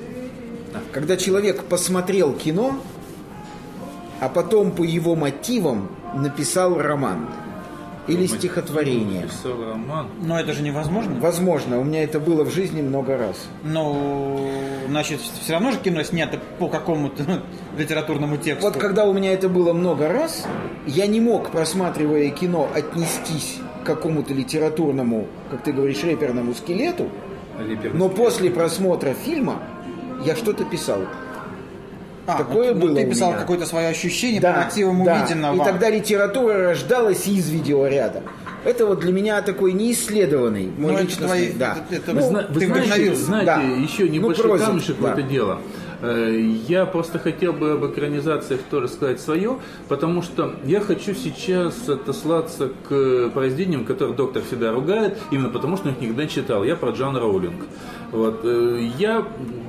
когда человек посмотрел кино, а потом по его мотивам написал роман или стихотворение. Писал роман. Но это же невозможно. Возможно, у меня это было в жизни много раз. Ну, значит, все равно же кино снято по какому-то литературному тексту. Вот когда у меня это было много раз, я не мог, просматривая кино, отнестись к какому-то литературному, как ты говоришь, рэперному скелету, но после просмотра фильма я что-то писал. А, такое ну, ну, было ты писал какое-то свое ощущение по мотивам да. увиденного. И тогда литература рождалась из видеоряда. Это вот для меня такой неисследованный мой Ну, это личностный- твои- да. это- это Ну, вы ты знаете, знаете, Да. еще Ну, небольшой просит, камешек да. в это дело. Э, Я просто хотел бы об экранизациях тоже сказать свое, потому что я хочу сейчас отослаться к произведениям, которые доктор всегда ругает, именно потому что он их никогда не читал. Я про Джон Роулинг. Вот. э, Я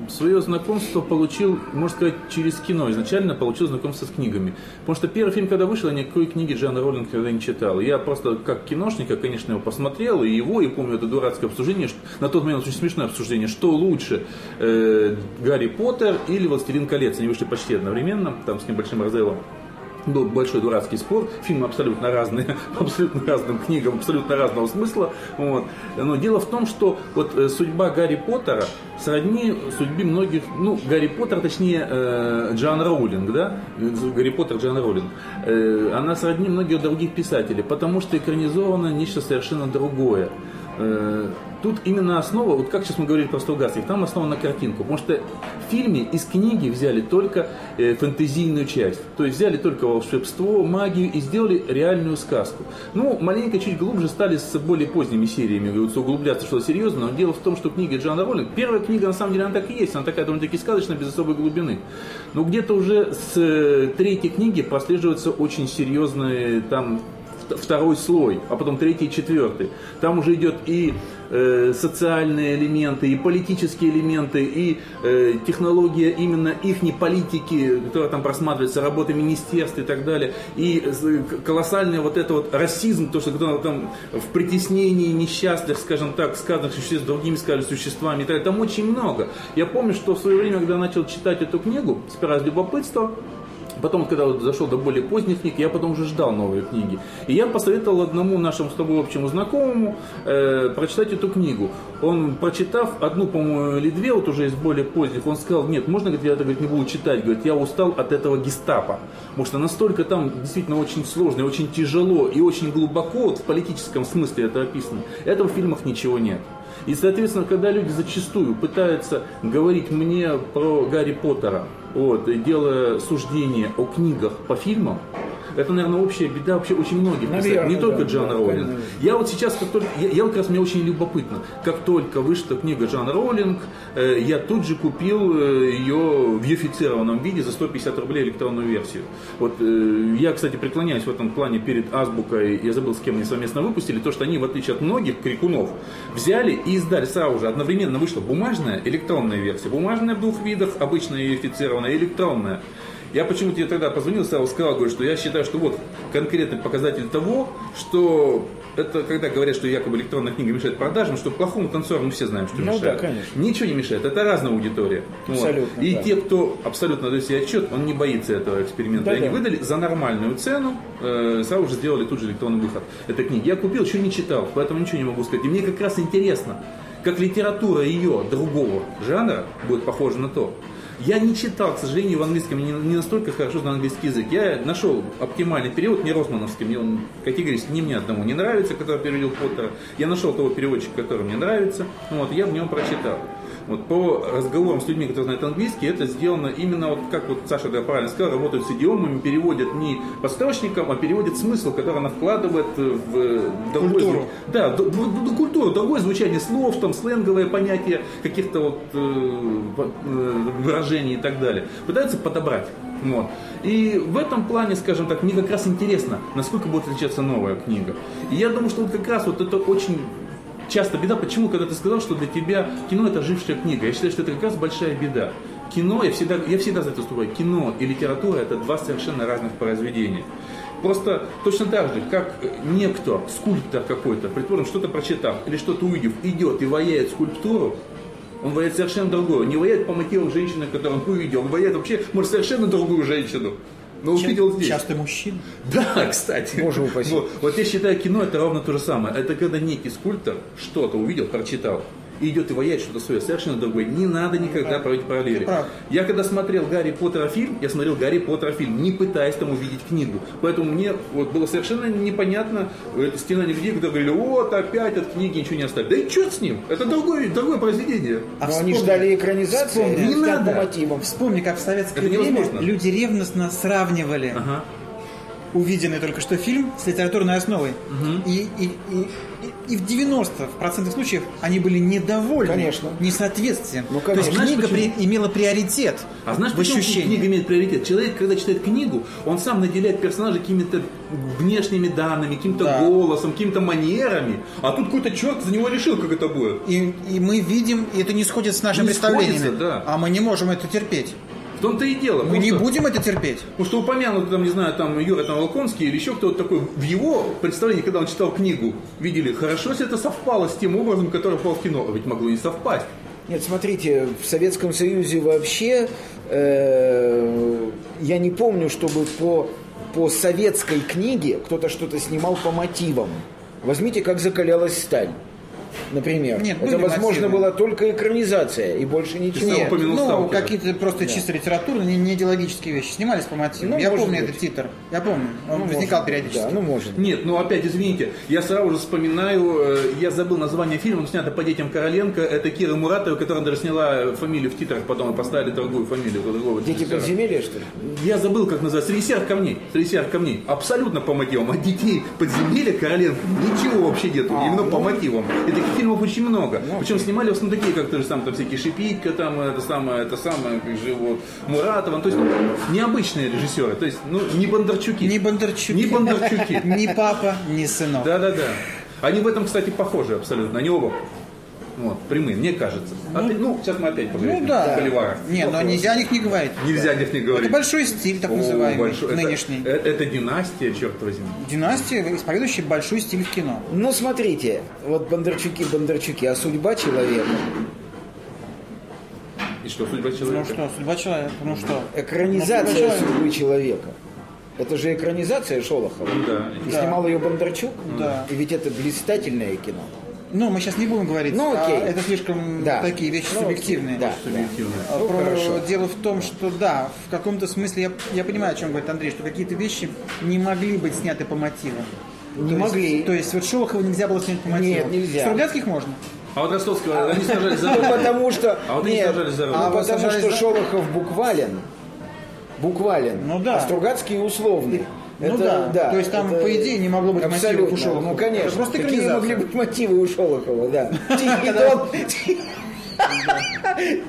свое знакомство получил, можно сказать, через кино. Изначально получил знакомство с книгами. Потому что первый фильм, когда вышел, я никакой книги Джона Роллинга никогда не читал. Я просто как киношник, я, конечно, его посмотрел, и его, и помню это дурацкое обсуждение, на тот момент очень смешное обсуждение, что лучше, э, Гарри Поттер или Властелин колец. Они вышли почти одновременно, там с небольшим разрывом. Был большой дурацкий спор, фильмы абсолютно разные, абсолютно разным книгам, абсолютно разного смысла. Вот. Но дело в том, что вот э, судьба Гарри Поттера сродни судьбе многих, ну, Гарри Поттер, точнее, э, Джоан Роулинг, да, Гарри Поттер, Джоан Роулинг, Э, она сродни многих других писателей, потому что экранизовано нечто совершенно другое. Э, Тут именно основа, вот как сейчас мы говорили про Стругацких, там основа на картинку. Потому что в фильме из книги взяли только э, фэнтезийную часть. То есть взяли только волшебство, магию и сделали реальную сказку. Ну, маленько чуть глубже стали с более поздними сериями говорится, углубляться что-то серьезное. Но дело в том, что книга Джона Роллинг, первая книга на самом деле она так и есть, она такая довольно-таки сказочная, без особой глубины. Но где-то уже с э, третьей книги прослеживаются очень серьезные там второй слой, а потом третий и четвертый. Там уже идет и э, социальные элементы, и политические элементы, и э, технология именно их политики, которая там просматривается, работа министерств и так далее, и колоссальный вот это вот расизм, то, что кто там в притеснении несчастных, скажем так, сказанных существ другими, скажем, существами и так далее. Там очень много. Я помню, что в свое время, когда начал читать эту книгу, сперва из любопытства, Потом, когда вот зашел до более поздних книг, я потом уже ждал новые книги. И я посоветовал одному нашему с тобой общему знакомому э, прочитать эту книгу. Он, прочитав одну, по-моему, или две, вот уже из более поздних, он сказал, нет, можно, говорит, я это говорит, не буду читать, говорит, я устал от этого гестапо. Потому что настолько там действительно очень сложно, и очень тяжело и очень глубоко, вот в политическом смысле это описано. Этого в фильмах ничего нет. И, соответственно, когда люди зачастую пытаются говорить мне про Гарри Поттера, вот, делая суждение о книгах по фильмам, это, наверное, общая беда вообще очень многих Наверное, не только да, Джоан да, Роулинг. конечно. Я вот сейчас, как только, я, я вот как раз мне очень любопытно, как только вышла книга Джоан Роулинг, э, я тут же купил э, ее в юфицированном виде за 150 рублей электронную версию. Вот э, я, кстати, преклоняюсь в этом плане перед Азбукой, я забыл, с кем они совместно выпустили, то, что они, в отличие от многих крикунов, взяли и издали сразу же, одновременно вышла бумажная, электронная версия. Бумажная в двух видах, обычная юфицированная, и электронная. Я почему-то тебе тогда позвонил, сразу сказал, говорю, что я считаю, что вот конкретный показатель того, что это когда говорят, что якобы электронная книга мешает продажам, что плохому танцору мы все знаем, что Ну да, мешает. конечно. Ничего не мешает, это разная аудитория. Вот. Абсолютно, И да. те, кто абсолютно дает себе отчет, он не боится этого эксперимента. Да, И они да. выдали за нормальную цену, э, сразу же сделали тут же электронный выход этой книги. Я купил, еще не читал, поэтому ничего не могу сказать. И мне как раз интересно, как литература ее другого жанра будет похожа на то. Я не читал, к сожалению, в английском, не, не настолько хорошо знаю английский язык. Я нашел оптимальный перевод, не Росмановский, мне он категорически ни мне одному не нравится, который перевел Поттера. Я нашел того переводчика, который мне нравится, вот, я в нем прочитал. Вот по разговорам с людьми, которые знают английский, это сделано именно вот как вот Саша да, правильно сказал, работают с идиомами, переводят не по строчникам, а переводят смысл, который она вкладывает в э, другой Культуру. звук. Да, д- д- д- культуру, другое звучание слов, там сленговое понятие каких-то вот э, э, выражений и так далее. Пытаются подобрать. Вот. И в этом плане, скажем так, мне как раз интересно, насколько будет отличаться новая книга. И я думаю, что вот как раз вот это очень часто беда. Почему, когда ты сказал, что для тебя кино это жившая книга? Я считаю, что это как раз большая беда. Кино, я всегда, я всегда за это выступаю, кино и литература это два совершенно разных произведения. Просто точно так же, как некто, скульптор какой-то, предположим, что-то прочитав или что-то увидев, идет и ваяет скульптуру, он ваяет совершенно другое. Он не ваяет по мотивам женщины, которую он увидел. Он ваяет вообще, может, совершенно другую женщину. Но увидел здесь. Часто мужчин. Да, кстати. Боже упаси. Вот, вот я считаю, кино это ровно то же самое. Это когда некий скульптор что-то увидел, прочитал, и идет и ваяет что-то свое, совершенно другое. Не надо никогда проводить параллели. Я когда смотрел Гарри Поттера фильм, я смотрел Гарри Поттера фильм, не пытаясь там увидеть книгу. Поэтому мне вот было совершенно непонятно это стена людей, которые говорили, вот опять от книги ничего не оставили. Да и черт с ним, это другое, другое произведение. А Но они вспомни- ждали экранизации, вспомни, не надо. по мотивам. Вспомни, как в советское Это время невозможно. люди ревностно сравнивали Ага. увиденный только что фильм с литературной основой. И, и, и, и- и в 90% случаев они были недовольны Конечно. несоответствием. Ну, То есть конечно. книга Знаешь, при- имела приоритет А знаешь, в почему ощущении. книга имеет приоритет? Человек, когда читает книгу, он сам наделяет персонажа какими-то внешними данными, каким-то Да. голосом, какими-то манерами. А тут какой-то черт за него решил, как это будет. И, и мы видим, и это не сходит с нашими Не представлениями. сходится, да. А мы не можем это терпеть. Том-то и дело. Мы не что- будем это терпеть. Потому что упомянут, там, не знаю, там Юра там, Волконский или еще кто-то такой, в его представлении, когда он читал книгу, видели, хорошо, если это совпало с тем образом, который попал в кино. А ведь могло не совпасть. Нет, смотрите, в Советском Союзе вообще э, я не помню, чтобы по, по советской книге кто-то что-то снимал по мотивам. Возьмите, как закалялась сталь. Например. Нет, Это, возможно, мотивы. была только экранизация и больше ничего. Нет. Ну, «Сталкера». какие-то просто чисто литературные, не, не идеологические вещи. Снимались по мотивам. Ну, я помню быть. этот титр. Я помню. Он Ну, возникал может, периодически. Да, ну может. Нет, ну опять, извините, я сразу же вспоминаю, э, я забыл название фильма, он снято по детям Короленко, это Кира Муратова, которая даже сняла фамилию в титрах, потом и поставили другую фамилию. другого Дети режиссера. подземелья, что ли? Я забыл, как называется. Среди серых камней. Среди серых камней. Абсолютно по мотивам. А детей подземелья Короленко ничего вообще нету. А, Именно по ну. мотивам. И таких фильмов очень много. Причем снимали в основном такие, как то же самое, там всякие Шипитько, там это самое, это самое, как же вот, Муратова. То есть необычные режиссеры. То есть, ну, не Бондарчуки. Ни Бондарчуки. Не Бондарчуки. Ни папа, ни сынок. Да-да-да. Они в этом, кстати, похожи абсолютно. Они оба вот, прямые, мне кажется. Опять- ну, сейчас мы опять поговорим Ну да. о боливарах. Не, но нельзя о них не говорить. Нельзя о них не говорить. Это большой стиль, так О, называемый, большой- это- нынешний. Это, это династия, черт возьми. Династия, исповедующая большой стиль в кино. Ну, смотрите, вот Бондарчуки, Бондарчуки, а судьба человека? И что, судьба Ну человека? что, судьба человека, ну что? Экранизация Ну, судьба судьбы человека. Это же экранизация Шолохова. Да. И Да. снимал ее Бондарчук. Да. И ведь это блистательное кино. Ну, мы сейчас не будем говорить, Ну, а окей. это слишком Да. такие вещи Ну, субъективные. Да, да. Субъективно. А Ну, про- хорошо. Дело в том, что да, в каком-то смысле я, я понимаю, о чем говорит Андрей, что какие-то вещи не могли быть сняты по мотивам. Не То есть- могли. то есть вот Шолохова нельзя было снять по мотивам. Нет, нельзя. Стругацких можно. А вот Ростовского, они сажали за Ну, руку. потому что... А вот они нет, сажались за руку. ну, А вот потому что Шолохов буквален. Буквален. Ну да. А Стругацкий условный. Ну да. То есть там, по идее, не могло быть мотивов у Абсолютно. Шолохова. Ну, конечно. Это просто Какие могли быть мотивы у Шолохова, да. Тихий дон.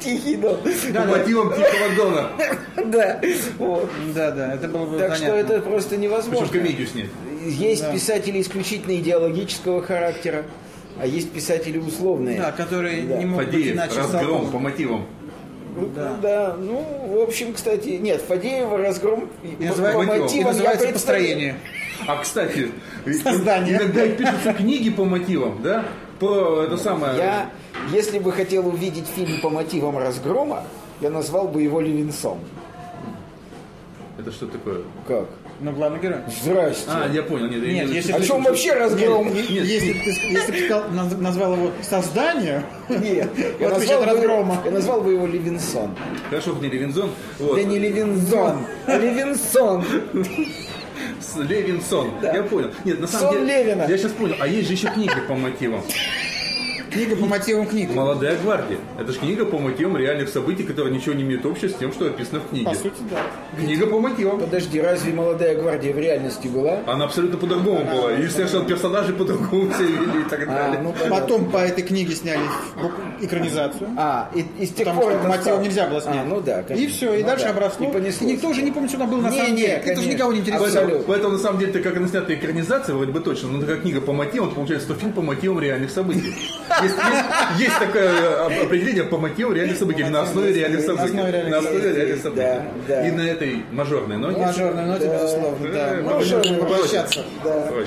Тихий дон. По мотивам Тихого Дона. Да. Да, да, это было бы Так что это просто невозможно. комедию снять. Есть писатели исключительно идеологического характера, а есть писатели условные. Да, которые Да. не могут иначе разгром по мотивам. Ну, да. ну, в общем, кстати, нет, Фадеева разгром И по- по мотивам я называется построение. А, кстати, Создание. иногда пишутся книги по мотивам, да? Про это самое... Я, если бы хотел увидеть фильм по мотивам разгрома, я назвал бы его Левинсон. Это что такое? Как? Ну, главный герой. Здрасте. А, я понял. Нет, я Нет, не- если О ты- чем вообще разгром? Нет, если бы ты, если бы ты сказал- наз- назвал его создание, Нет, я назвал, бы, разгрома. я назвал бы его Левинсон. Хорошо, не Левинзон. Вот. Да не Левинсон, а Левинсон. Левинсон. Я понял. Нет, на самом Сон деле... Левина. Я сейчас понял. А есть же еще книги по мотивам. Книга по мотивам книги. «Молодая гвардия». Это же книга по мотивам реальных событий, которые ничего не имеют общего с тем, что описано в книге. По сути, да. Книга по мотивам. Подожди, разве молодая гвардия в реальности была? Она абсолютно по-другому была. И совершенно персонажи по-другому себя вели и так А, далее. ну, понятно. Потом по этой книге сняли экранизацию. А, и, и с тех Потому пор что это по мотивам стало. нельзя было снять. А, ну да, И конечно. все, и Ну дальше да. обросло. И понеслось. И никто уже не помнит, что там был на Не, самом деле. Это же никого не интересует. Поэтому, поэтому, на самом деле, ты как она снята экранизация, вроде бы точно, но такая книга по мотивам, получается, что фильм по мотивам реальных событий. Есть, есть- есть такое э, определение по мотивам реальных событий, на основе реальных событий. На основе реальных событий. И на этой мажорной ноте. Мажорной ноте, безусловно, да. Да, Мы